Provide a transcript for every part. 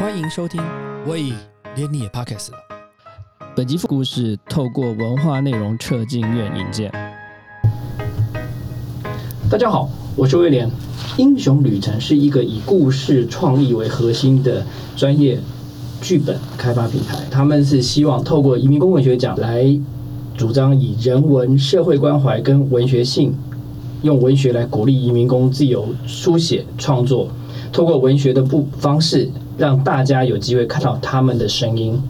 欢迎收听，喂，连你也 Podcast 了。本集故事透过文化内容撤进院引荐。大家好，我是威廉。英雄旅程是一个以故事创意为核心的专业剧本开发平台。他们是希望透过移民工文学奖来主张以人文、社会关怀跟文学性，用文学来鼓励移民工自由书写创作，透过文学的不方式，让大家有机会看到他们的声音。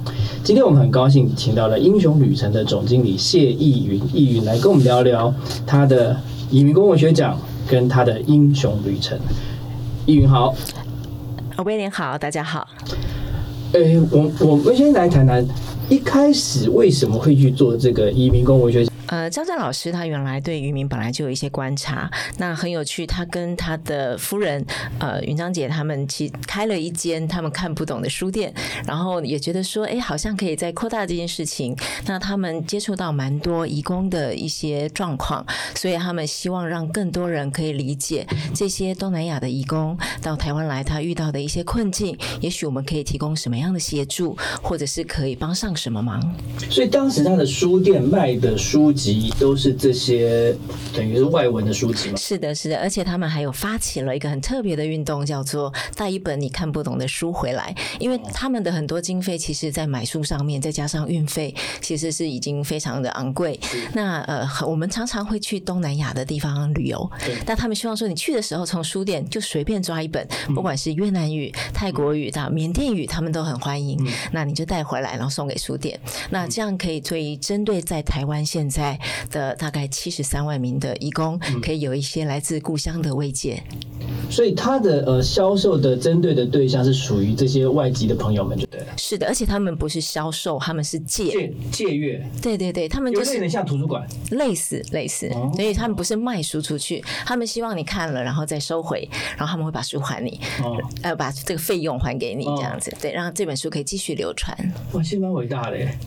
今天我们很高兴请到了英雄旅程的总经理谢逸云，逸云来跟我们聊聊他的移民公文学奖跟他的英雄旅程。逸云好，呃威廉好，大家好。诶，我我们先来谈谈一开始为什么会去做这个移民公文学奖？呃，张震老师他原来对渔民本来就有一些观察，那很有趣。他跟他的夫人呃云章姐他们其开了一间他们看不懂的书店，然后也觉得说，哎，好像可以再扩大这件事情。那他们接触到蛮多移工的一些状况，所以他们希望让更多人可以理解这些东南亚的移工到台湾来，他遇到的一些困境，也许我们可以提供什么样的协助，或者是可以帮上什么忙。所以当时他的书店卖的书籍都是这些等于是外文的书籍嘛？是的，是的，而且他们还有发起了一个很特别的运动，叫做带一本你看不懂的书回来，因为他们的很多经费其实在买书上面，再加上运费，其实是已经非常的昂贵。那呃，我们常常会去东南亚的地方旅游，但他们希望说你去的时候从书店就随便抓一本，不管是越南语、泰国语到缅甸语，他们都很欢迎。那你就带回来，然后送给书店。那这样可以对针对在台湾现在的大概七十三万名的义工，可以有一些来自故乡的慰藉。所以他的呃销售的针对的对象是属于这些外籍的朋友们，就对了。是的，而且他们不是销售，他们是借。借借阅，对对对，他们就是有点像图书馆。类似类似，所以他们不是卖书出去，他们希望你看了然后再收回，然后他们会把书还你，哦，呃，把这个费用还给你，这样子，对，让这本书可以继续流传。哇，其实蛮伟大的耶。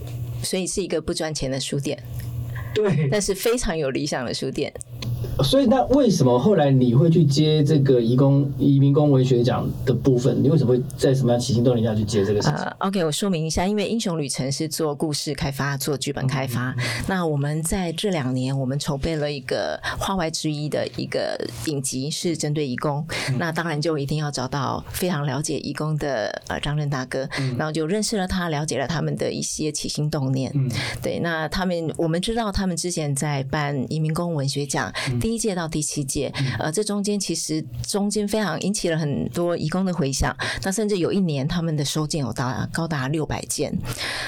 所以是一个不赚钱的书店，对，但是非常有理想的书店。所以那为什么后来你会去接这个移工移民工文学奖的部分？你为什么会在什么样起心动念下去接这个事情？呃，OK，我说明一下，因为英雄旅程是做故事开发、做剧本开发。那我们在这两年，我们筹备了一个花外之一的一个影集，是针对移工。那当然就一定要找到非常了解移工的呃张任大哥，然后就认识了他，了解了他们的一些起心动念。嗯对，那他们我们知道他们之前在办移民工文学奖，第一届到第七届，呃，这中间其实中间非常引起了很多义工的回响。那甚至有一年他们的收件有达高达六百件。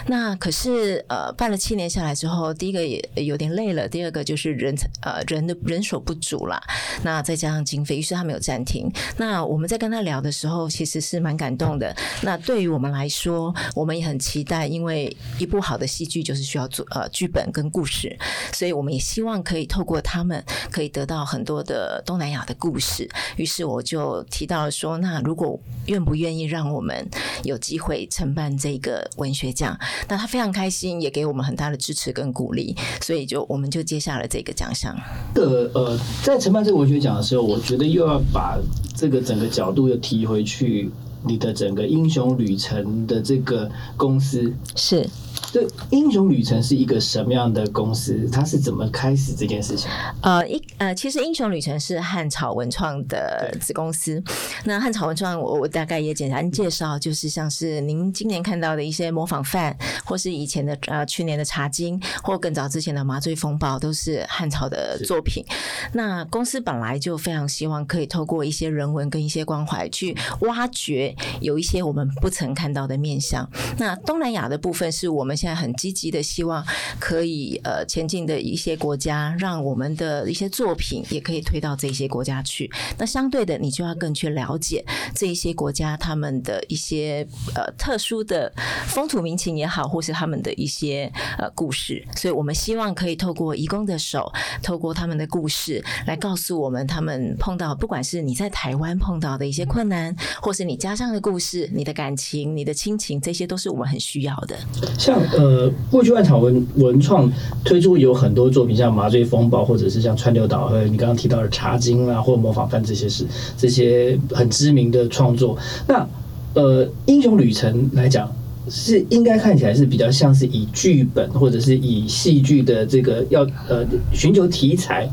那可是呃办了七年下来之后，第一个也有点累了，第二个就是人呃人的人手不足啦，那再加上经费，于是他没有暂停。那我们在跟他聊的时候，其实是蛮感动的。那对于我们来说，我们也很期待，因为一部好的戏剧就是需要做呃剧本跟故事，所以我们也希望可以透过他们可以得到很多的东南亚的故事。于是我就提到了说，那如果愿不愿意让我们有机会承办这个文学奖？那他非常开心，也给我们很大的支持跟鼓励，所以就我们就接下了这个奖项。呃呃，在承办这个文学奖的时候，我觉得又要把这个整个角度又提回去，你的整个英雄旅程的这个公司，是这英雄旅程是一个什么样的公司？它是怎么开始这件事情？呃，一呃，其实英雄旅程是汉朝文创的子公司。那汉朝文创，我我大概也简单介绍，就是像是您今年看到的一些模仿犯，或是以前的呃去年的茶经，或更早之前的麻醉风暴，都是汉朝的作品。那公司本来就非常希望可以透过一些人文跟一些关怀，去挖掘有一些我们不曾看到的面向。那东南亚的部分是我们现在很积极的希望可以呃前进的一些国家，让我们的一些作品也可以推到这些国家去。那相对的，你就要更去了解这一些国家他们的一些呃特殊的风土民情也好，或是他们的一些呃故事。所以我们希望可以透过义工的手，透过他们的故事，来告诉我们他们碰到不管是你在台湾碰到的一些困难，或是你家乡的故事、你的感情、你的亲情，这些都是我们很需要的。像呃，过去万草文文创推出有很多作品，像《麻醉风暴》，或者是像《川流岛》和你刚刚提到的《茶经》啊，或《模仿犯》这些事，这些很知名的创作。那呃，英雄旅程来讲，是应该看起来是比较像是以剧本或者是以戏剧的这个要呃寻求题材。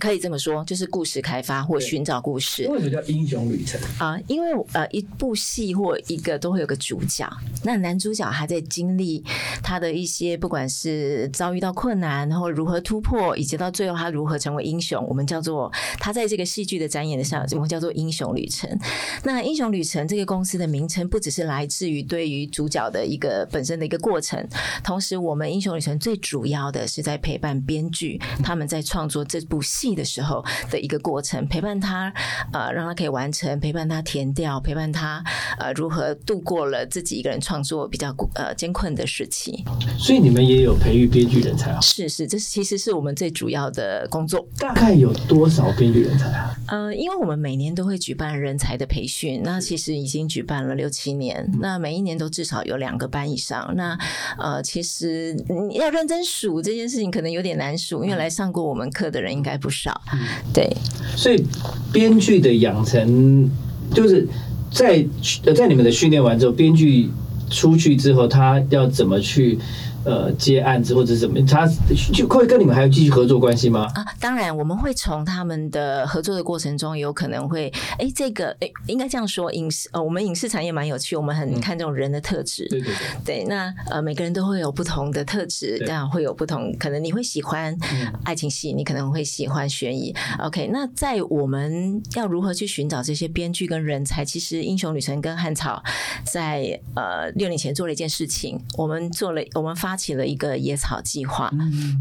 可以这么说，就是故事开发或寻找故事为什么叫英雄旅程？啊、因为呃，一部戏或一个都会有个主角，那男主角还在经历他的一些，不管是遭遇到困难，然后如何突破，以及到最后他如何成为英雄，我们叫做他在这个戏剧的展演的上，我们叫做英雄旅程。那英雄旅程这个公司的名称，不只是来自于对于主角的一个本身的一个过程，同时我们英雄旅程最主要的是在陪伴编剧他们在创作这部戏的时候的一个过程，陪伴他呃让他可以完成，陪伴他填掉，陪伴他呃如何度过了自己一个人创作比较呃艰困的时期。所以你们也有培育编剧人才啊？是是，这是其实是我们最主要的工作。大概有多少编剧人才啊？呃，因为我们每年都会举办人才的培训，那其实已经举办了六七年，那每一年都至少有两个班以上。那呃，其实你要认真数这件事情，可能有点难数，因为来上过我们课的人应该不少。对，所以编剧的养成，就是在呃在你们的训练完之后，编剧出去之后，他要怎么去呃接案子或者怎么，他就会跟你们还有继续合作关系吗？啊，当然，我们会从他们的合作的过程中，有可能会，哎，这个，哎，应该这样说，影视，呃，我们影视产业蛮有趣，我们很看重人的特质。对对对，对，那呃，每个人都会有不同的特质，对这样会有不同，可能你会喜欢爱情戏，你可能会喜欢悬疑。OK，那在我们要如何去寻找这些编剧跟人才？其实《英雄旅程》跟汉草在呃六年前做了一件事情，我们做了，我们发起了一个野草计划。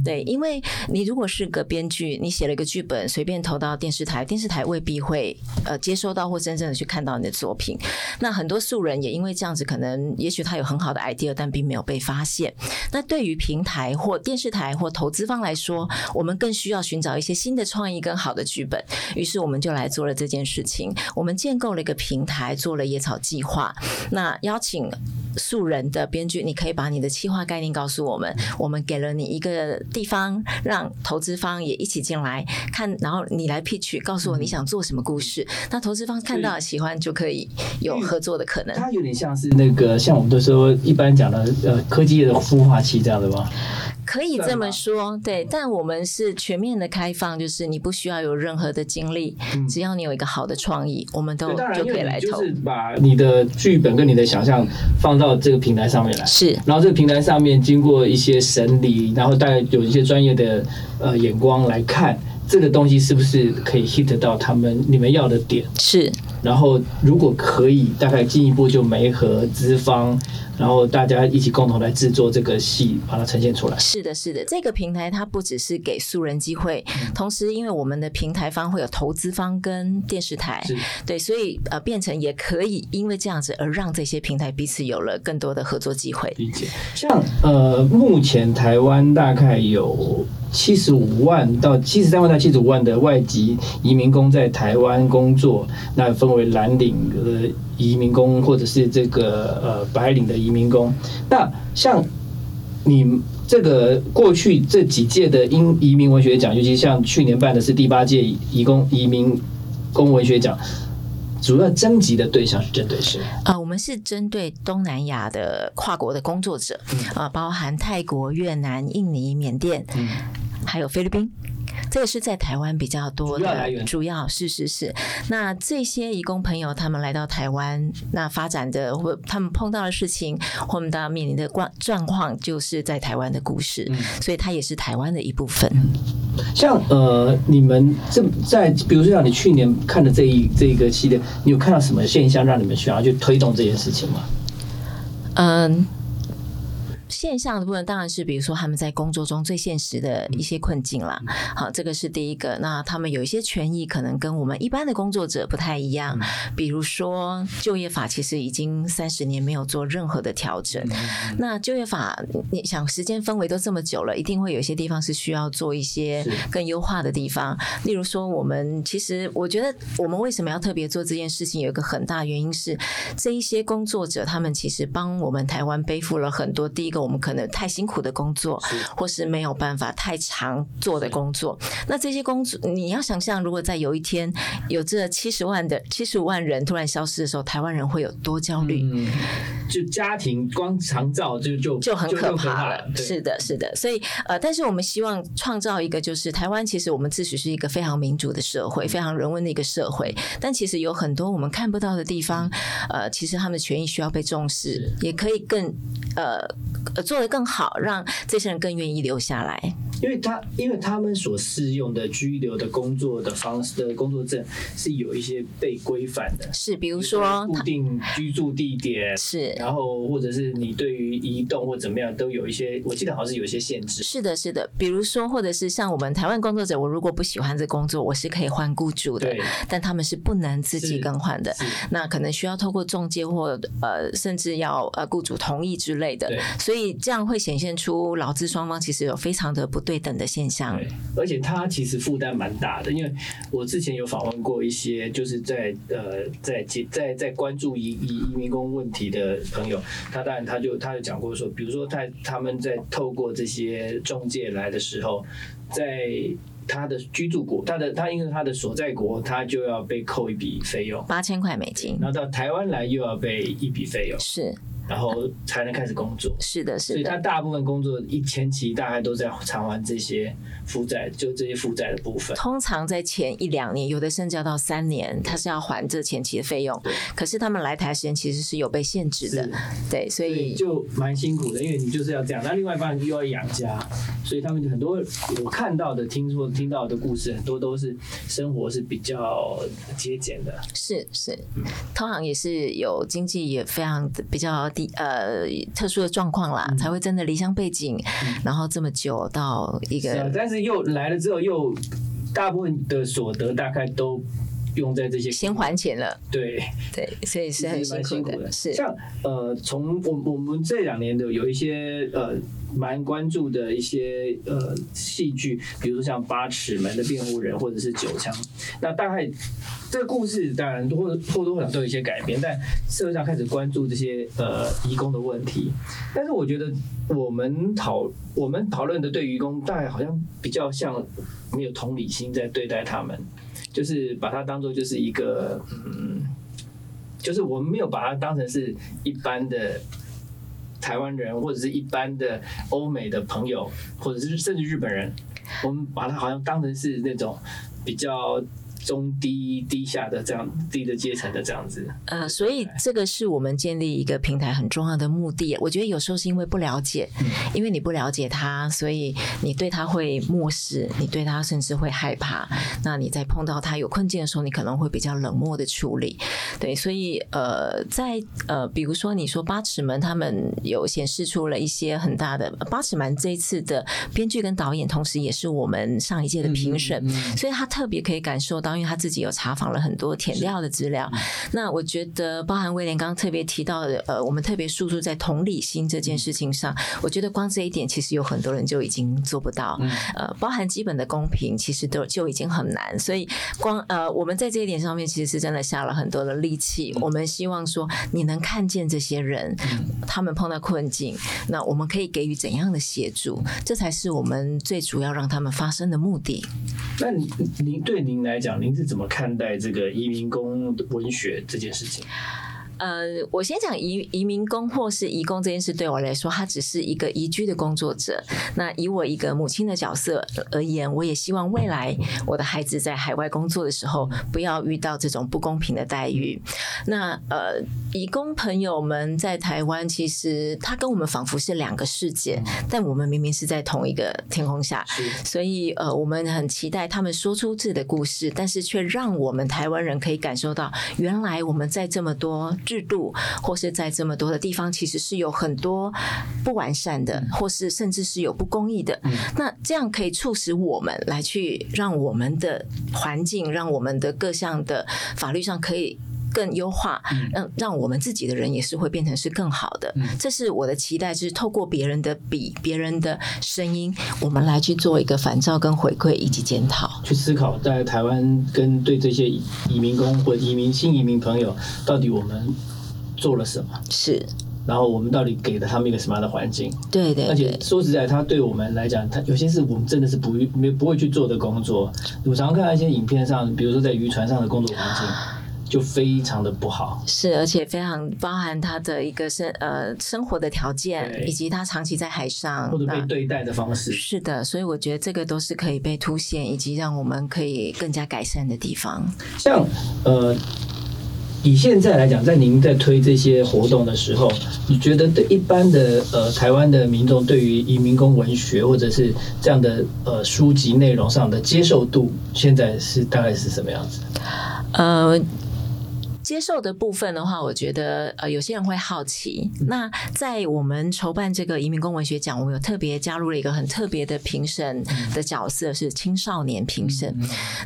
对，因为你如果是个编剧，你写了一个剧本，随便投到电视台，电视台未必会呃接收到或真正的去看到你的作品。那很多素人也因为这样子，可能也许他有很好的 idea，但并没有被发现。那对于平台或电视台或投资方来说，我们更需要寻找一些新的创意跟好的剧本。于是我们就来做了这件事情，我们建构了一个平台，做了野草计划。那邀请素人的编剧，你可以把你的企划概念告诉我们，我们给了你一个地方，让投资方也一起进来看，然后你来 pitch，告诉我你想做什么故事。那投资方看到喜欢就可以有合作的可能。它有点像是那个，像我们都说一般讲的呃科技业的孵化器这样的吗？可以这么说，对，但我们是全面的开放，就是你不需要有任何的经历，只要你有一个好的创意，我们都就可以来投。就是把你的剧本跟你的想象放到这个平台上面来。是。然后这个平台上面经过一些审理，然后大概有一些专业的呃眼光来看这个东西是不是可以 hit 到他们你们要的点，是，然后如果可以，大概进一步就媒和资方，然后大家一起共同来制作这个戏，把它呈现出来。是的，是的，这个平台它不只是给素人机会，同时因为我们的平台方会有投资方跟电视台，是对，所以呃变成也可以因为这样子而让这些平台彼此有了更多的合作机会。理解。像呃，目前台湾大概有七十五万到七十三万到七十五万的外籍移民工在台湾工作，那分为蓝领的移民工或者是这个呃白领的移民工。那像你这个过去这几届的英移民文学奖，尤其像去年办的是第八届移工移民工文学奖，主要征集的对象是针对谁？呃，我们是针对东南亚的跨国的工作者，呃，包含泰国、越南、印尼、缅甸，嗯还有菲律宾。这个是在台湾比较多的，主要是是是。那这些移工朋友他们来到台湾，那发展的或他们碰到的事情，或他们面临的状状况，就是在台湾的故事，嗯所以它也是台湾的一部分。像呃，你们这在比如说像你去年看的这一这一个系列，你有看到什么现象让你们想要去推动这件事情吗？嗯。现象的部分当然是，比如说他们在工作中最现实的一些困境啦。好，这个是第一个。那他们有一些权益可能跟我们一般的工作者不太一样，比如说就业法其实已经三十年没有做任何的调整。那就业法，你想时间氛围都这么久了，一定会有一些地方是需要做一些更优化的地方。例如说，我们其实我觉得我们为什么要特别做这件事情，有一个很大原因是这一些工作者他们其实帮我们台湾背负了很多。第一个，我们们可能太辛苦的工作，或是没有办法太长做的工作。那这些工作，你要想象，如果在有一天有这七十万的七十五万人突然消失的时候，台湾人会有多焦虑？嗯，就家庭光长照就就就很可怕了。了。是的，是的。所以呃，但是我们希望创造一个，就是台湾其实我们自诩是一个非常民主的社会，非常人文的一个社会，但其实有很多我们看不到的地方，呃，其实他们的权益需要被重视，也可以更呃呃做得更好，让这些人更愿意留下来。因为他因为他们所适用的居留的工作的方式的工作证是有一些被规范的，是比如说固定居住地点是，然后或者是你对于移动或怎么样都有一些，我记得好像是有一些限制。是的，是的，比如说或者是像我们台湾工作者，我如果不喜欢这工作，我是可以换雇主的，但他们是不能自己更换的，那可能需要透过中介或呃甚至要呃雇主同意之类的，所以这样会显现出劳资双方其实有非常的不对。等的现象，对而且他其实负担蛮大的，因为我之前有访问过一些就是在呃在在在关注移移移民工问题的朋友，他当然他就他就讲过说，比如说在他们在透过这些中介来的时候，在他的居住国，他的他因为他的所在国，他就要被扣一笔费用，八千块美金，然后到台湾来又要被一笔费用，是。然后才能开始工作。是的，是的。所以他大部分工作一前期大概都在偿还这些负债，就这些负债的部分。通常在前一两年，有的甚至要到三年，他是要还这前期的费用。可是他们来台时间其实是有被限制的。对，所以就蛮辛苦的，因为你就是要这样。那另外一方又要养家，所以他们很多我看到的、听说、听到的故事，很多都是生活是比较节俭的。是是，通常也是有经济也非常的比较。呃，特殊的状况啦，才会真的离乡背景，然后这么久到一个，但是又来了之后，又大部分的所得大概都用在这些先还钱了。对对，所以是很辛苦的。是像呃，从我我们这两年的有一些呃。蛮关注的一些呃戏剧，比如说像《八尺门的辩护人》或者是《九枪》，那大概这个故事当然或或多或少都有一些改变，但社会上开始关注这些呃移工的问题。但是我觉得我们讨我们讨论的对移工，大概好像比较像没有同理心在对待他们，就是把它当做就是一个嗯，就是我们没有把它当成是一般的。台湾人或者是一般的欧美的朋友，或者是甚至日本人，我们把他好像当成是那种比较。中低低下的这样低的阶层的这样子，呃，所以这个是我们建立一个平台很重要的目的。我觉得有时候是因为不了解，因为你不了解他，所以你对他会漠视，你对他甚至会害怕。那你在碰到他有困境的时候，你可能会比较冷漠的处理。对，所以呃，在呃，比如说你说八尺门，他们有显示出了一些很大的八尺门这一次的编剧跟导演，同时也是我们上一届的评审，所以他特别可以感受到。因为他自己有查访了很多填料的资料，那我觉得包含威廉刚刚特别提到的，呃，我们特别输出在同理心这件事情上，我觉得光这一点其实有很多人就已经做不到，呃，包含基本的公平，其实都就已经很难，所以光呃，我们在这一点上面其实是真的下了很多的力气。我们希望说你能看见这些人，他们碰到困境，那我们可以给予怎样的协助，这才是我们最主要让他们发生的目的。那您您对您来讲？您是怎么看待这个移民工文学这件事情？呃，我先讲移移民工或是移工这件事，对我来说，他只是一个移居的工作者。那以我一个母亲的角色而言，我也希望未来我的孩子在海外工作的时候，不要遇到这种不公平的待遇。那呃，移工朋友们在台湾，其实他跟我们仿佛是两个世界，但我们明明是在同一个天空下。所以呃，我们很期待他们说出自己的故事，但是却让我们台湾人可以感受到，原来我们在这么多。制度或是在这么多的地方，其实是有很多不完善的，或是甚至是有不公义的。那这样可以促使我们来去让我们的环境，让我们的各项的法律上可以更优化，让让我们自己的人也是会变成是更好的。这是我的期待，就是透过别人的笔、别人的声音，我们来去做一个反照跟回馈以及检讨，去思考在台湾跟对这些移民工或移民新移民朋友，到底我们。做了什么？是然后我们到底给了他们一个什么样的环境？对对而且，说实在，他对我们来讲，他有些是我们真的是不没不会去做的工作。我常常看到一些影片上，比如说在渔船上的工作环境，就非常的不好。是，而且非常包含他的一个生呃生活的条件，以及他长期在海上或者被对待的方式，是的，所以我觉得这个都是可以被凸显，以及让我们可以更加改善的地方。像呃，以现在来讲，在您在推这些活动的时候，你觉得对一般的呃台湾的民众对于移民工文学或者是这样的呃书籍内容上的接受度，现在是大概是什么样子？呃。接受的部分的话，我觉得呃，有些人会好奇。那在我们筹办这个移民工文学奖，我们有特别加入了一个很特别的评审的角色，是青少年评审。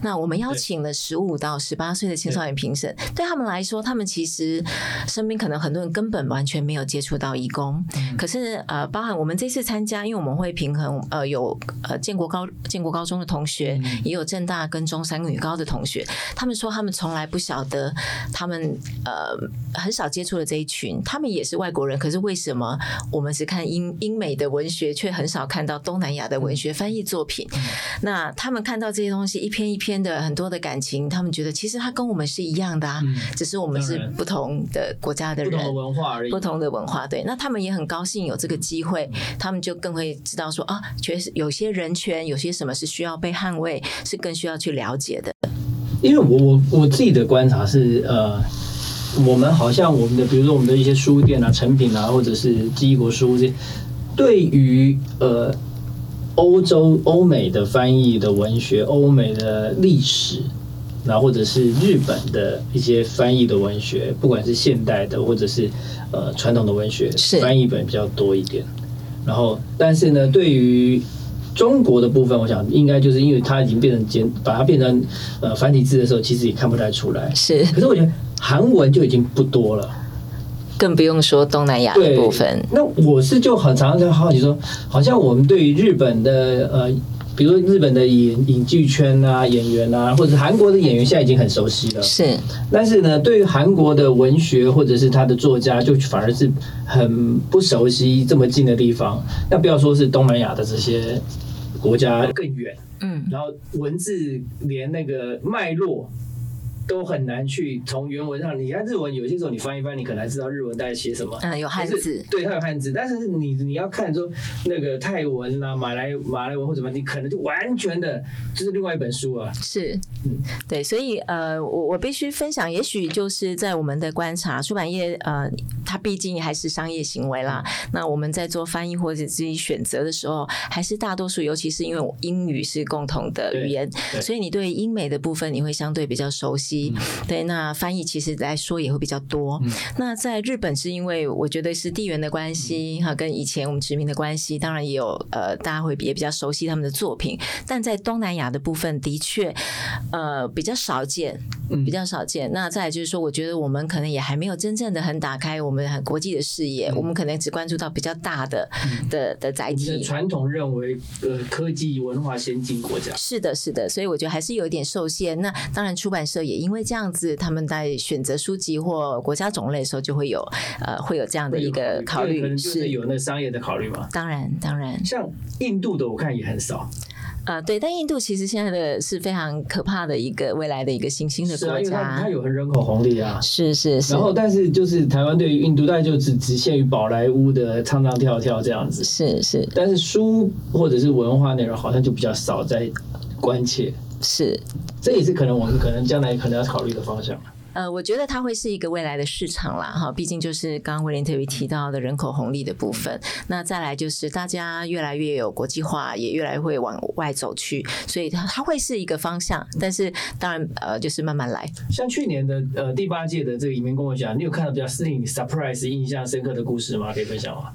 那我们邀请了十五到十八岁的青少年评审，对他们来说，他们其实身边可能很多人根本完全没有接触到义工，可是呃，包含我们这次参加，因为我们会平衡呃有呃建国高建国高中的同学，也有正大跟中山女高的同学，他们说他们从来不晓得他们呃很少接触的这一群，他们也是外国人，可是为什么我们只看英英美的文学，却很少看到东南亚的文学翻译作品？那他们看到这些东西一篇一篇的很多的感情，他们觉得其实他跟我们是一样的啊，只是我们是不同的国家的人，不同的文化而已不。同的文化，对，那他们也很高兴有这个机会，他们就更会知道说啊，确实有些人权，有些什么是需要被捍卫，是更需要去了解的。因为我我我自己的观察是，呃，我们好像我们的，比如说我们的一些书店啊、成品啊，或者是记忆国书这些，对于呃欧洲、欧美的翻译的文学、欧美的历史，然后或者是日本的一些翻译的文学，不管是现代的或者是呃传统的文学，是翻译本比较多一点。然后，但是呢，对于中国的部分，我想应该就是因为它已经变成简，把它变成呃繁体字的时候，其实也看不太出来。是，可是我觉得韩文就已经不多了。更不用说东南亚的部分。那我是就很常常在好奇说，好像我们对于日本的呃，比如说日本的影影剧圈啊、演员啊，或者是韩国的演员，现在已经很熟悉了。是但是呢，对于韩国的文学或者是他的作家，就反而是很不熟悉这么近的地方。那不要说是东南亚的这些国家更远，嗯，然后文字连那个脉络都很难去从原文上。你看日文，有些时候你翻一翻，你可能还知道日文在写什么。嗯，有汉字，对，它有汉字，但是你你要看说那个泰文啦、马来马来文或者什么，你可能就完全的就是另外一本书啊。是嗯，对，所以呃，我我必须分享，也许就是在我们的观察，出版业呃，它毕竟还是商业行为啦。那我们在做翻译或者自己选择的时候，还是大多数，尤其是因为我英语是共同的语言，所以你对英美的部分你会相对比较熟悉。对，那翻译其实来说也会比较多。那在日本是因为我觉得是地缘的关系哈，跟以前我们殖民的关系，当然也有呃，大家会也比较熟悉他们的作品。但在东南亚的部分，的确呃比较少见，嗯比较少见。那再来就是说，我觉得我们可能也还没有真正的很打开我们很国际的视野，我们可能只关注到比较大的的的载体。传统认为，呃，科技文化先进国家。是的，是的，所以我觉得还是有一点受限。那当然，出版社也因为这样子，他们在选择书籍或国家种类的时候，就会有呃会有这样的一个考虑。对可能就是有那商业的考虑嘛。当然，当然，像印度的，我看也很少。呃，对，但印度其实现在的是非常可怕的一个未来的一个新兴的是啊，国因为它有人口红利啊。是是是然，后，但是就是台湾对于印度，大概就只只限于宝莱坞的唱唱跳跳这样子。是是但是书或者是文化内容，好像就比较少在关切。是，这也是可能我们可能将来可能要考虑的方向。呃，我觉得它会是一个未来的市场啦，哈，毕竟就是刚刚威廉特别提到的人口红利的部分。那再来就是大家越来越有国际化，也越来越会往外走去，所以它它会是一个方向。但是当然，呃，就是慢慢来。像去年的呃第八届的这个移民公文奖，你有看到比较令你 surprise 印象深刻的故事吗？可以分享吗？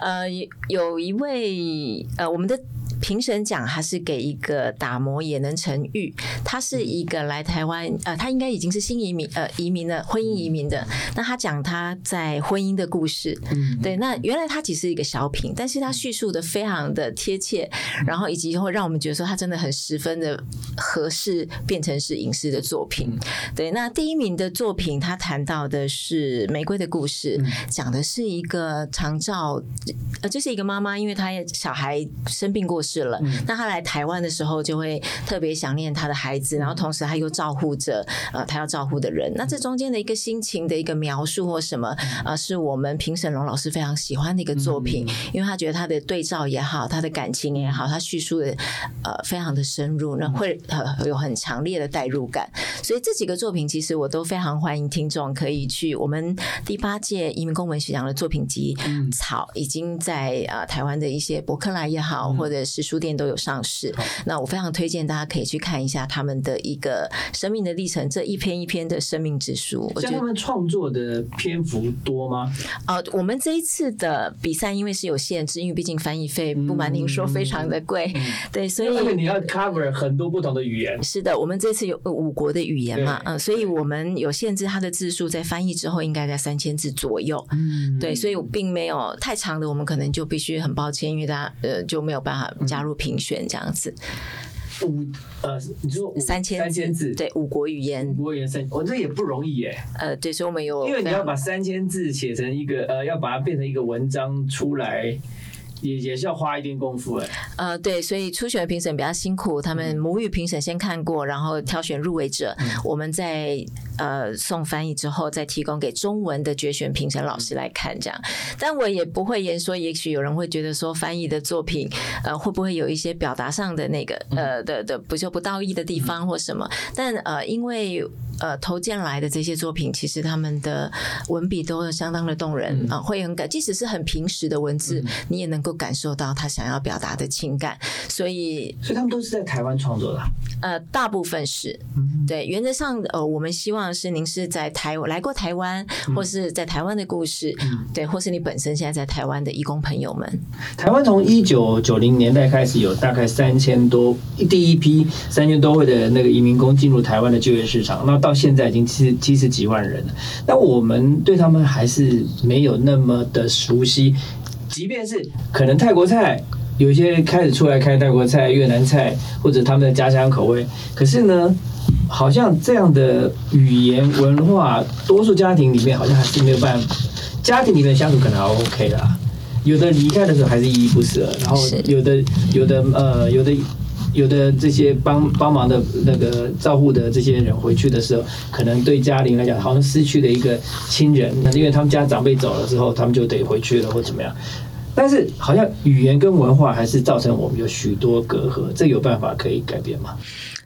呃，有有一位呃，我们的评审奖它是给一个打磨也能成玉，他是一个来台湾呃，他应该已经是新移民呃移民的婚姻移民的。那他讲他在婚姻的故事，嗯对，那原来他只是一个小品，但是他叙述的非常的贴切，然后以及会让我们觉得说他真的很十分的合适变成是影视的作品。对，那第一名的作品他谈到的是《玫瑰的故事》，讲的是一个长照，呃，这是一个妈妈，因为她小孩生病过世了，那他来台湾的时候就会特别想念他的孩子，然后同时他又照顾着呃他要照顾的人。那这中间的一个心情的一个描述或什么，呃，是我们评审龙老师非常喜欢的一个作品，因为他觉得他的对照也好，他的感情也好，他叙述的呃非常的深入，那会呃有很强烈的代入感。所以这几个作品其实我都非常欢迎听众可以去我们第八届移民公文学奖的作品集《草》，已经在呃台湾的一些博客来也好，或者是书店都有上市。那我非常推荐大家可以去看一下他们的一个生命的历程，这一篇一篇的生命之书。我觉得像他们创作的篇幅多吗？呃，我们这一次的比赛因为是有限制，因为毕竟翻译费不瞒您说非常的贵，对，所以你要 cover 很多不同的语言。是的，我们这次有五国的语言嘛，嗯，所以我们有限制它的字数，在翻译之后应该在三千字左右，嗯，对，所以我并没有太长的，我们可能就必须很抱歉，因为大家呃就没有办法加入评选这样子。五呃，你说三千三千字，对，五国语言，五国语言三，我、这也不容易耶。呃，对，所以我们有因为你要把三千字写成一个呃，要把它变成一个文章出来，也也是要花一定功夫哎。呃，对，所以初选的评审比较辛苦，他们母语评审先看过，然后挑选入围者，我们在呃送翻译之后，再提供给中文的决选评审老师来看，这样。但我也不会言说，也许有人会觉得说，翻译的作品，呃，会不会有一些表达上的那个呃的的不就不到意的地方或什么？但呃，因为呃投件来的这些作品，其实他们的文笔都相当的动人啊、会很感，即使是很平实的文字，你也能够感受到他想要表达的情感，所以所以他们都是在台湾创作的？啊。呃，大部分是对，原则上呃，我们希望是您是在台来过台湾，或是在台湾的故事，对，或是你本身现在在台湾的义工朋友们，台湾从一九九零年代开始，有大概三千多第一批三千多位的那个移民工进入台湾的就业市场，那到现在已经七七十几万人了。但我们对他们还是没有那么的熟悉，即便是可能泰国菜。有一些开始出来开泰国菜、越南菜，或者他们的家乡口味，可是呢，好像这样的语言文化，多数家庭里面好像还是没有办法。家庭里面相处可能还 OK 啦，有的离开的时候还是依依不舍，然后有的有的呃有的有的这些帮帮忙的那个照顾的这些人回去的时候，可能对家庭来讲好像失去了一个亲人，那因为他们家长辈走了之后，他们就得回去了或怎么样。但是好像语言跟文化还是造成我们有许多隔阂，这有办法可以改变吗？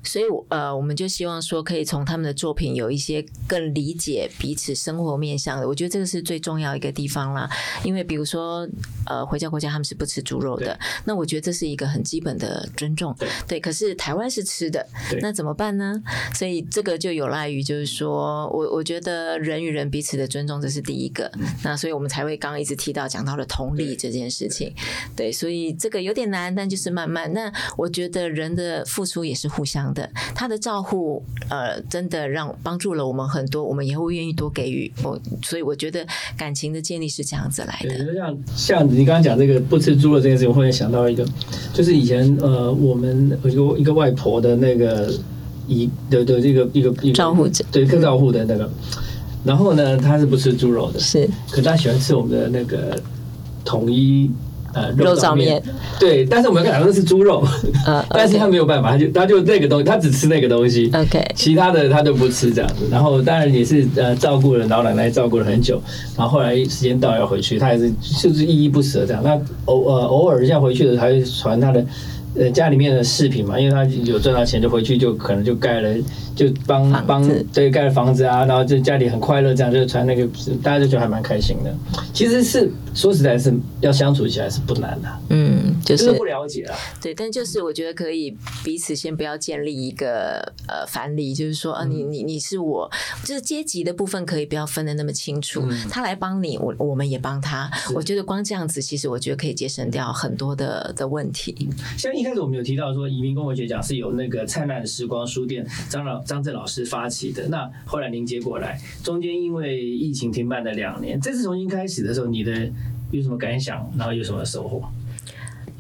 所以呃，我们就希望说，可以从他们的作品有一些更理解彼此生活面向的。我觉得这个是最重要一个地方啦。因为比如说，呃，回教国家他们是不吃猪肉的，那我觉得这是一个很基本的尊重。对，可是台湾是吃的，那怎么办呢？所以这个就有赖于，就是说我我觉得人与人彼此的尊重，这是第一个。那所以我们才会刚刚一直提到讲到了同理这件事情。对，所以这个有点难，但就是慢慢。那我觉得人的付出也是互相的，他的照顾，呃，真的让帮助了我们很多，我们也会愿意多给予。我所以我觉得感情的建立是这样子来对，的。就像像你刚刚讲这个不吃猪肉这件事情，我忽然想到一个，就是以前呃，我们有一个一个外婆的那个姨的的这个一个一个照护者对，更照护的那个，然后呢，他是不吃猪肉的，是可他喜欢吃我们的那个统一呃肉燥燥面面，对，但是我们讲的是猪肉，呃 但是他没有办法，他就他就那个东西，他只吃那个东西。，OK，其他的他都不吃这样子，然后当然也是呃照顾了老奶奶，照顾了很久，然后后来时间到要回去，他也是就是依依不舍这样。那偶呃偶尔像回去的时候，还会传他的呃家里面的饰品嘛，因为他有赚到钱，就回去就可能就盖了，就帮帮对盖了房子啊，然后就家里很快乐，这样就穿那个，大家就觉得还蛮开心的。其实是说实在是要相处起来是不难的、嗯，就就是是不了解啊。对，但就是我觉得可以彼此先不要建立一个呃藩篱，就是说啊，你你你是我，就是阶级的部分可以不要分的那么清楚。嗯他来帮你，我我们也帮他。我觉得光这样子，其实我觉得可以节省掉很多的的问题。像一开始我们有提到说，移民公文学奖是由那个灿烂时光书店张老张震老师发起的。那后来您接过来，中间因为疫情停办了两年，这次重新开始的时候，你的有什么感想？然后有什么收获？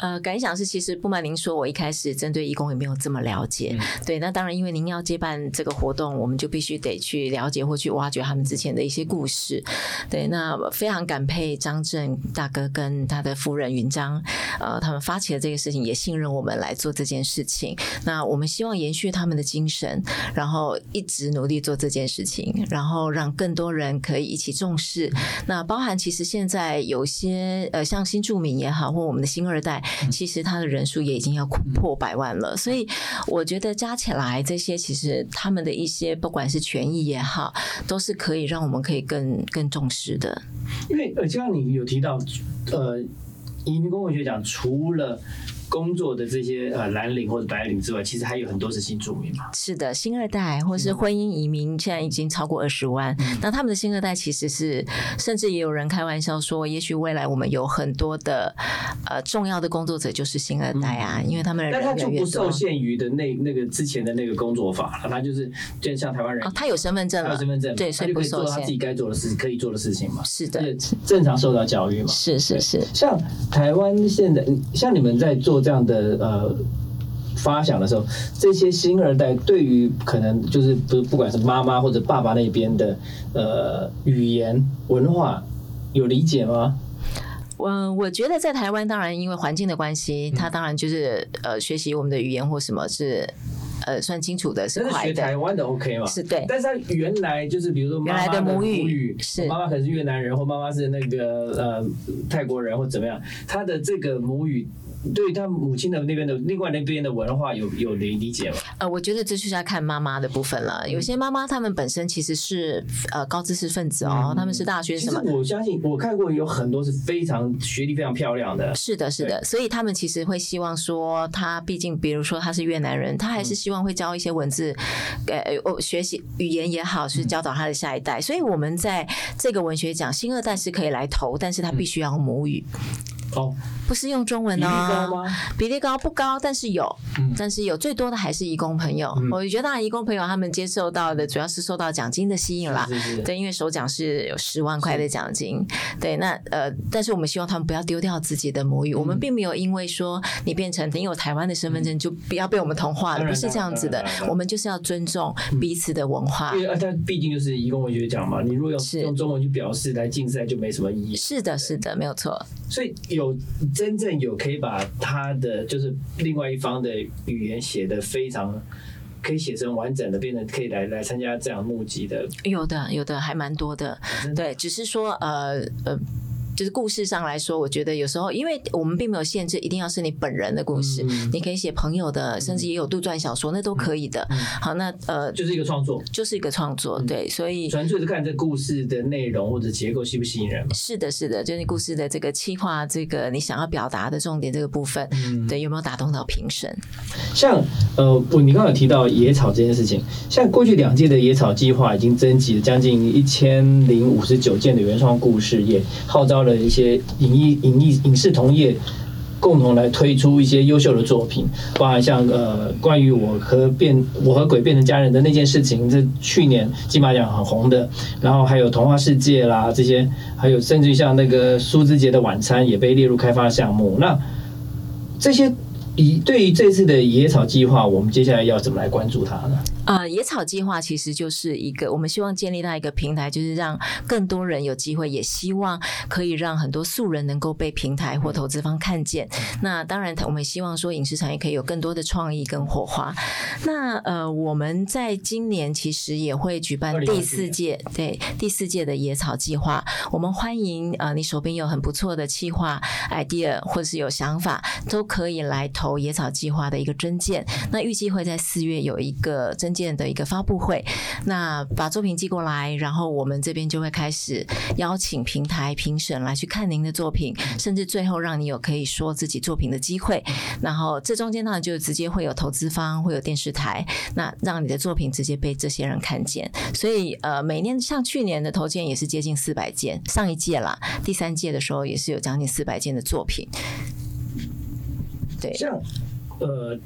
呃，感想是，其实不瞒您说，我一开始针对义工也没有这么了解。对，那当然，因为您要接办这个活动，我们就必须得去了解或去挖掘他们之前的一些故事。对，那非常感佩张震大哥跟他的夫人云章，呃，他们发起了这个事情，也信任我们来做这件事情。那我们希望延续他们的精神，然后一直努力做这件事情，然后让更多人可以一起重视。那包含其实现在有些呃，像新住民也好，或我们的新二代，其实他的人数也已经要破百万了。所以我觉得加起来这些，其实他们的一些不管是权益也好，都是可以让我们可以更更重视的。因为呃，就像你有提到，呃，移民公文学奖除了工作的这些呃蓝领或者白领之外，其实还有很多是新住民嘛。是的，新二代或是婚姻移民，现在已经超过二十万。那他们的新二代其实是，甚至也有人开玩笑说，也许未来我们有很多的呃重要的工作者就是新二代啊，因为他们的但他就人。不受限于的那那个之前的那个工作法了，他就是就像台湾人哦，，他有身份证了，他有身份证，对，他所以不受就可以做他自己。该做的事，可以做的事情嘛。是的，对，正常受到教育嘛。是是是。像台湾现在，像你们在做这样的呃发想的时候，这些新二代对于可能就是不不管是妈妈或者爸爸那边的呃语言文化有理解吗？嗯，我觉得在台湾，当然因为环境的关系，他当然就是呃学习我们的语言或什么是呃算清楚的，是台。湾的 OK 嘛？是对但是他原来就是比如说妈妈原来的母语语是妈妈可能是越南人，或妈妈是那个呃泰国人或怎么样，他的这个母语对他母亲的那边的另外那边的文化有有理理解吗？呃，我觉得这就是要看妈妈的部分了。有些妈妈她们本身其实是呃高知识分子哦，嗯。她们是大学其实什么。我相信，我看过有很多是非常学历非常漂亮的，是的，是的，所以他们其实会希望说，他毕竟，比如说他是越南人，他还是希望会教一些文字，呃，哦，学习语言也好，是教导他的下一代。所以我们在这个文学奖，新二代是可以来投，但是他必须要母语，哦，不是用中文比例哦。高吗？比例高不高？但是有，嗯但是有最多的还是义工朋友。我觉得当然，义工朋友他们接受到的主要是受到奖金的吸引啦。是是是对，因为首奖是有十万块的奖金。对，那呃，但是我们希望他们不要丢掉自己的母嗯语。我们并没有因为说你变成你有台湾的身份证就不要被我们同化了，不是这样子的我们就是要尊重彼此的文化因。为呃，它毕竟就是义工文学奖嘛，你如果用是用中文去表示来竞赛，就没什么意义。是的，是的，没有错。所以有真正有可以把他的就是另外一方的语言写得非常。可以写成完整的，变成可以来来参加这样募集的，有的，有的还蛮多的。对，只是说呃呃。就是故事上来说，我觉得有时候，因为我们并没有限制，一定要是你本人的故事，嗯你可以写朋友的，甚至也有杜撰小说，那都可以的。好，那呃，就是一个创作，就是一个创作，对，所以纯粹是看这故事的内容或者结构吸不吸引人。是的，是的，就是故事的这个企划，这个你想要表达的重点这个部分，嗯对，有没有打动到评审？像呃，不你刚刚有提到野草这件事情，像过去两届的野草计划已经征集了将近一千零五十九件的原创故事，也号召了一些影艺、影艺、影视同业。共同来推出一些优秀的作品，包含像呃关于我和变我和鬼变成家人的那件事情，这去年金马奖很红的，然后还有童话世界啦这些，还有甚至像那个苏之杰的晚餐也被列入开发项目。那这些以对于这次的野草计划，我们接下来要怎么来关注它呢？呃，野草计划其实就是一个，我们希望建立到一个平台，就是让更多人有机会，也希望可以让很多素人能够被平台或投资方看见。那当然，我们希望说影视产业可以有更多的创意跟火花。那呃，我们在今年其实也会举办第四届，对第四届的野草计划。我们欢迎呃，你手边有很不错的企划 idea 或者是有想法，都可以来投野草计划的一个征件。那预计会在四月有一个征件的一个发布会。那把作品寄过来，然后我们这边就会开始邀请平台评审来去看您的作品，甚至最后让你有可以说自己作品的机会。然后这中间呢，就直接会有投资方，会有电视台，那让你的作品直接被这些人看见。所以呃，每年像去年的投件也是接近四百件，上一届啦，第三届的时候也是有将近四百件的作品。对，像呃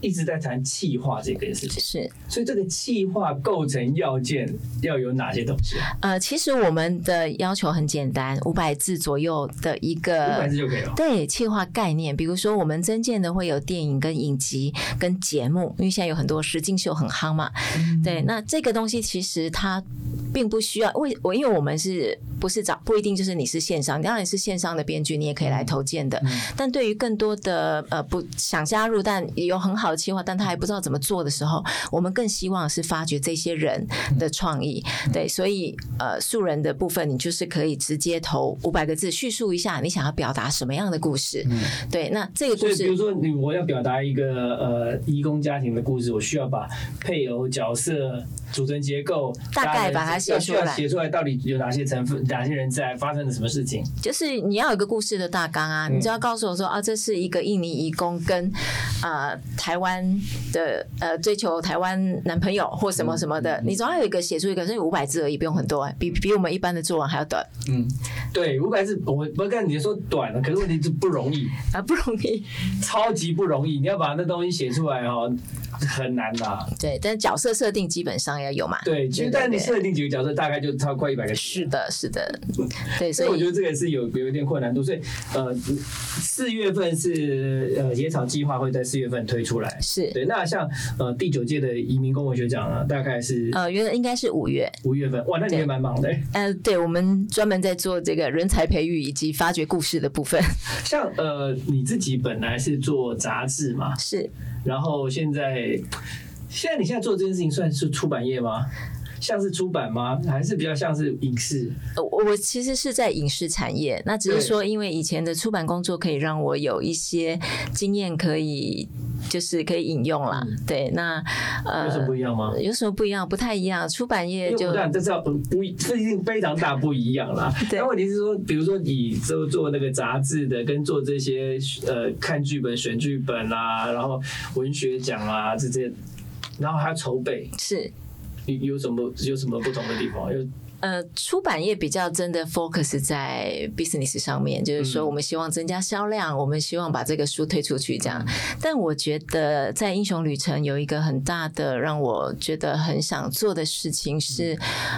一直在谈气化这件事情，是。所以这个气化构成要件要有哪些东西啊？呃，其实我们的要求很简单，五百字左右的一个，五百字就可以了。对，气化概念，比如说我们增建的会有电影跟影集跟节目，因为现在有很多实境秀很夯嘛。对，那这个东西其实它并不需要，为我因为我们是不是找不一定就是你是线上，当然是线上的编剧，你也可以来投件的。但对于更多的呃不想加入，但也有很好的企划，但他还不知道怎么做的时候，我们更希望是发掘这些人的创意。对，所以呃素人的部分，你就是可以直接投五百个字，叙述一下你想要表达什么样的故事。对，那这个故事比如说你我要表达一个呃义工家庭的故事，我需要把配偶角色。组成结构，大概把它写出来写出来到底有哪些成分、哪些人在发生了什么事情。就是你要有一个故事的大纲啊，你就要告诉我说啊，这是一个印尼移工跟呃台湾的呃追求台湾男朋友或什么什么的，你总要有一个写出一个，所以五百字而已，不用很多，比比我们一般的作文还要短嗯，对，五百字我不跟你说短了，可是问题是不容易，啊，不容易。超级不容易。你要把那东西写出来哦，很难呐。对，但角色设定基本上要有嘛。对，其实但你设定几个角色，大概就超过一百个。是的，是的，对，所以我觉得这个是有有一点困难度，所以呃，四月份是呃野草计划会在四月份推出来。是对，那像呃第九届的移民公文学奖呢，大概是呃，原来应该是五月。五月份。哇，那你也蛮忙的。呃，对，我们专门在做这个人才培育以及发掘故事的部分。像呃你自己本来是做杂志嘛，是，然后现在现在你现在做这件事情算是出版业吗？像是出版吗？还是比较像是影视？呃我我其实是在影视产业，那只是对说，因为以前的出版工作可以让我有一些经验，可以就是可以引用啦。对，那呃，嗯有什么不一样吗？有什么不一样？不太一样。出版业就因为我当这是要不不一，这一定非常大不一样啦。对但问题是说，比如说你做做那个杂志的，跟做这些呃看剧本、选剧本啊，然后文学奖啊这些，然后还要筹备，是有有什么有什么不同的地方？有呃，出版业比较真的 focus 在 business 上面，就是说嗯。我们希望增加销量，我们希望把这个书推出去这样。但我觉得在英雄旅程有一个很大的让我觉得很想做的事情是，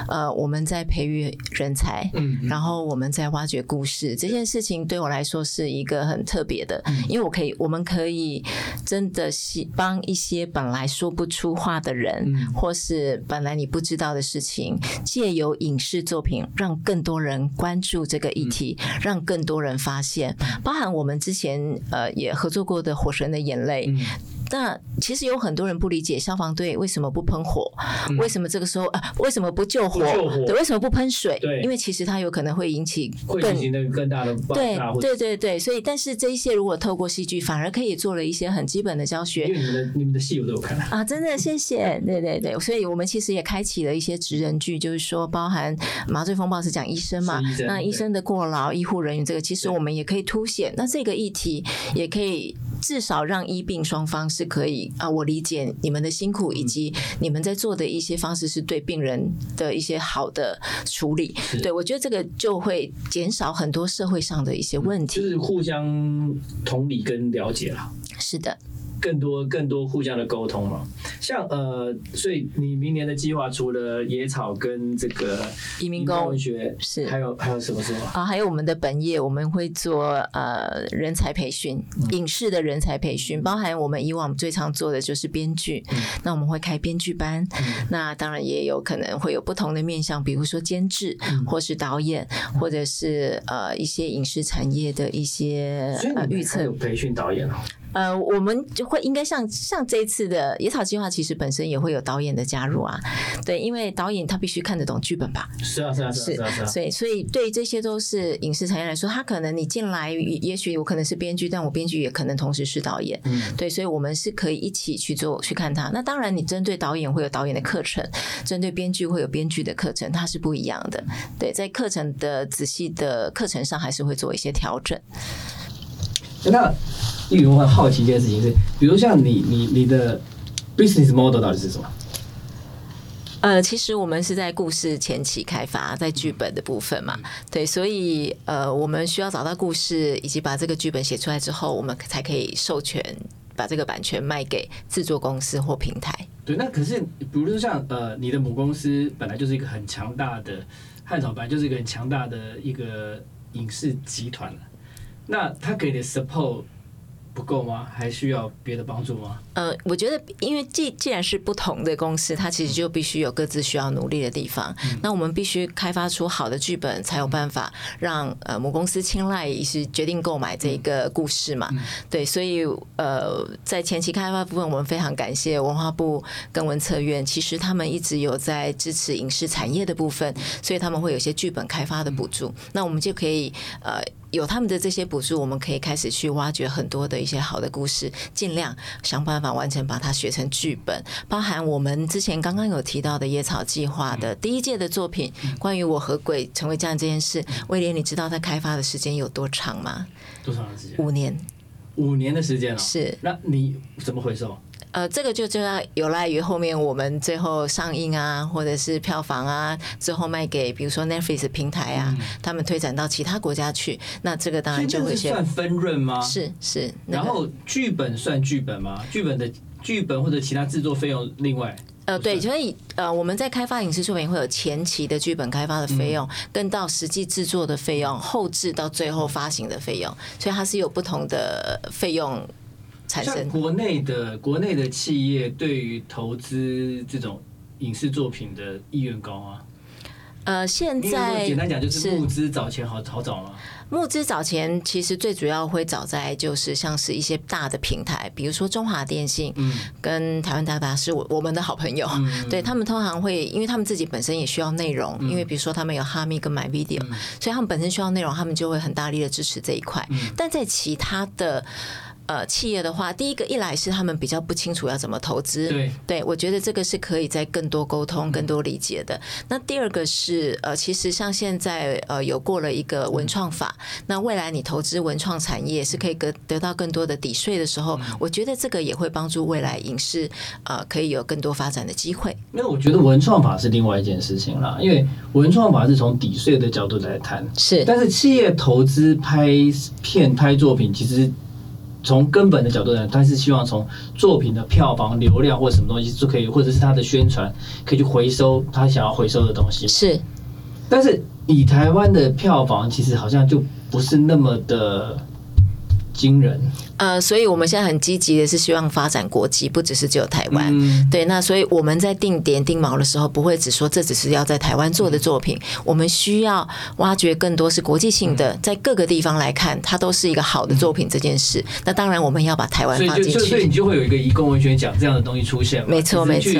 呃，我们在培育人才，嗯然后我们在挖掘故事这件事情对我来说是一个很特别的，因为我可以，我们可以真的是帮一些本来说不出话的人，或是本来你不知道的事情，借由影视作品让更多人关注这个议题，让更多人发现，包含我们之前呃也合作过的《火神的眼泪》嗯那其实有很多人不理解消防队为什么不喷火，为什么这个时候啊为什么不救火？对，为什么不喷水？对。因为其实它有可能会引起会更更大的爆对对对对，所以但是这一些如果透过戏剧，反而可以做了一些很基本的教因学为你们的你们的戏我都有看。啊，真的谢谢，对对对，所以我们其实也开启了一些职人剧，就是说包含麻醉风暴是讲医生嘛。医，生那医生的过劳、医护人员这个，其实我们也可以凸显，那这个议题也可以至少让医病双方是可以啊，我理解你们的辛苦，以及你们在做的一些方式是对病人的一些好的处理，对我觉得这个就会减少很多社会上的一些问题。就是互相同理跟了解了。是的，更多更多互相的沟通嘛。像呃，所以你明年的计划除了野草跟这个移民工文学是。还有还有什么是吗？啊，还有我们的本业，我们会做呃人才培训，影视的人才培训，包含我们以往最常做的就是编剧，那我们会开编剧班，那当然也有可能会有不同的面向，比如说监制，或是导演，或者是呃一些影视产业的一些呃预测。有培训导演哦。呃，我们就会应该像像这一次的野草计划，其实本身也会有导演的加入啊。对，因为导演他必须看得懂剧本吧。是啊，是啊，是啊，是啊。所以，所以对这些都是影视产业来说，他可能你进来，也许我可能是编剧，但我编剧也可能同时是导演。嗯，对，所以我们是可以一起去做去看他。那当然，你针对导演会有导演的课程，针对编剧会有编剧的课程，它是不一样的。对，在课程的仔细的课程上，还是会做一些调整。那玉云很好奇一件事情是，比如像你你你的 business model 到底是什么？呃，其实我们是在故事前期开发，在剧本的部分嘛，对，所以呃，我们需要找到故事，以及把这个剧本写出来之后，我们才可以授权把这个版权卖给制作公司或平台。对，那可是比如说像呃，你的母公司本来就是一个很强大的汉草本来就是一个很强大的一个影视集团那他给的 support 不够吗？还需要别的帮助吗？呃，我觉得，因为既既然是不同的公司，它其实就必须有各自需要努力的地方。那我们必须开发出好的剧本，才有办法让呃母公司青睐，也是决定购买这一个故事嘛。对，所以呃，在前期开发部分，我们非常感谢文化部跟文策院，其实他们一直有在支持影视产业的部分，所以他们会有些剧本开发的补助。那我们就可以呃。有他们的这些补助，我们可以开始去挖掘很多的一些好的故事，尽量想办法完成把它写成剧本。包含我们之前刚刚有提到的野草计划的第一届的作品，关于我和鬼成为家人这件事，威廉，你知道它开发的时间有多长吗？多长时间？五年。五年的时间了。是。那你怎么回收？呃，这个就就要有赖于后面我们最后上映啊，或者是票房啊，之后卖给比如说 Netflix 平台啊，他们推展到其他国家去，那这个当然就会算分润吗？是是。然后剧本算剧本吗？剧本的剧本或者其他制作费用另外？呃，对，所以呃，我们在开发影视作品会有前期的剧本开发的费用，跟到实际制作的费用，后置到最后发行的费用，所以它是有不同的费用。像国内的国内的企业对于投资这种影视作品的意愿高啊？呃，现在简单讲就是募资找钱好好找吗？募资找钱其实最主要会找在就是像是一些大的平台，比如说中华电信，嗯，跟台湾大达是我我们的好朋友，对他们通常会，因为他们自己本身也需要内容，因为比如说他们有哈密跟 My Video，所以他们本身需要内容，他们就会很大力的支持这一块。但在其他的。呃，企业的话，第一个一来是他们比较不清楚要怎么投资，对，对我觉得这个是可以在更多沟通、更多理解的。那第二个是呃，其实像现在呃有过了一个文创法，那未来你投资文创产业是可以得得到更多的抵税的时候，我觉得这个也会帮助未来影视呃可以有更多发展的机会。那我觉得文创法是另外一件事情啦，因为文创法是从抵税的角度来谈，是，但是企业投资拍片、拍作品其实。从根本的角度来，他是希望从作品的票房流量或什么东西就可以，或者是他的宣传可以去回收他想要回收的东西。是，但是以台湾的票房，其实好像就不是那么的。惊人，呃，所以我们现在很积极的是希望发展国际，不只是只有台湾。对，那所以我们在定点定锚的时候，不会只说这只是要在台湾做的作品，我们需要挖掘更多是国际性的，在各个地方来看，它都是一个好的作品这件事。那当然，我们要把台湾放进去，所以你就会有一个移工文学奖这样的东西出现。没错，没错。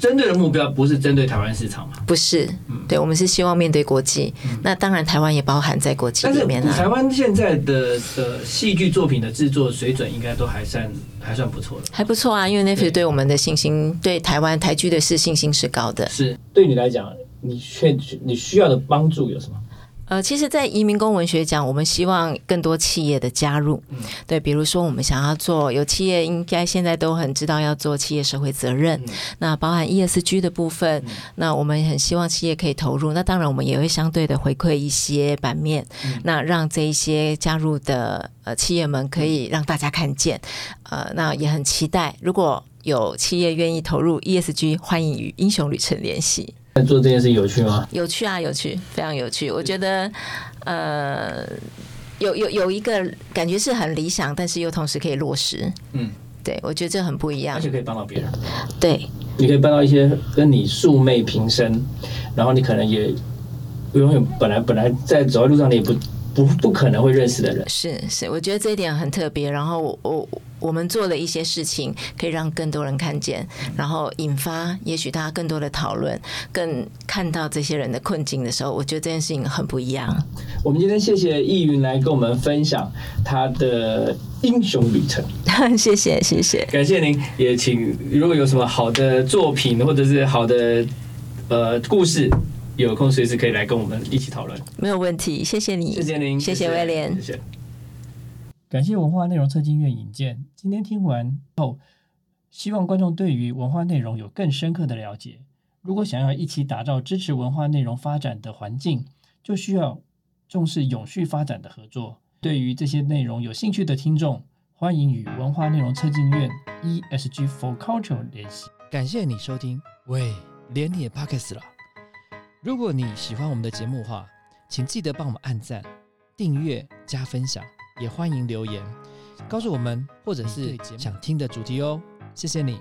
针对的目标不是针对台湾市场吗？不是，对我们是希望面对国际。那当然，台湾也包含在国际里面了。台湾现在的的戏剧作品的制作水准，应该都还算还算不错的。还不错啊，因为 Netflix 对我们的信心，对台湾台剧的是信心是高的。是对你来讲，你需你需要的帮助有什么？呃，其实，在移民工文学奖，我们希望更多企业的加入。对，比如说，我们想要做，有企业应该现在都很知道要做企业社会责任，那包含 ESG 的部分，那我们很希望企业可以投入。那当然，我们也会相对的回馈一些版面，那让这一些加入的呃企业们可以让大家看见。呃，那也很期待，如果有企业愿意投入 ESG，欢迎与英雄旅程联系。做这件事有趣吗？有趣啊，有趣，非常有趣。我觉得，呃，有有有一个感觉是很理想，但是又同时可以落实。嗯，对，我觉得这很不一样，而且可以帮到别人。对，你可以帮到一些跟你素昧平生，然后你可能也永远本来本来在走在路上，你也不。不不可能会认识的人。是是，我觉得这一点很特别。然后我我我们做了一些事情，可以让更多人看见，然后引发也许大家更多的讨论，更看到这些人的困境的时候，我觉得这件事情很不一样。我们今天谢谢易云来跟我们分享他的英雄旅程，谢谢谢谢。感谢您，也请如果有什么好的作品或者是好的呃故事，有空随时可以来跟我们一起讨论。没有问题，谢谢你，谢谢您，谢谢威廉，谢谢。感谢文化内容策进院引荐。今天听完后，希望观众对于文化内容有更深刻的了解。如果想要一起打造支持文化内容发展的环境，就需要重视永续发展的合作。对于这些内容有兴趣的听众，欢迎与文化内容策进院 ESG for Culture 联系。感谢你收听，喂，连你也 Pockets 了。如果你喜欢我们的节目的话，请记得帮我们按赞、订阅、加分享，也欢迎留言告诉我们或者是想听的主题哦。谢谢你。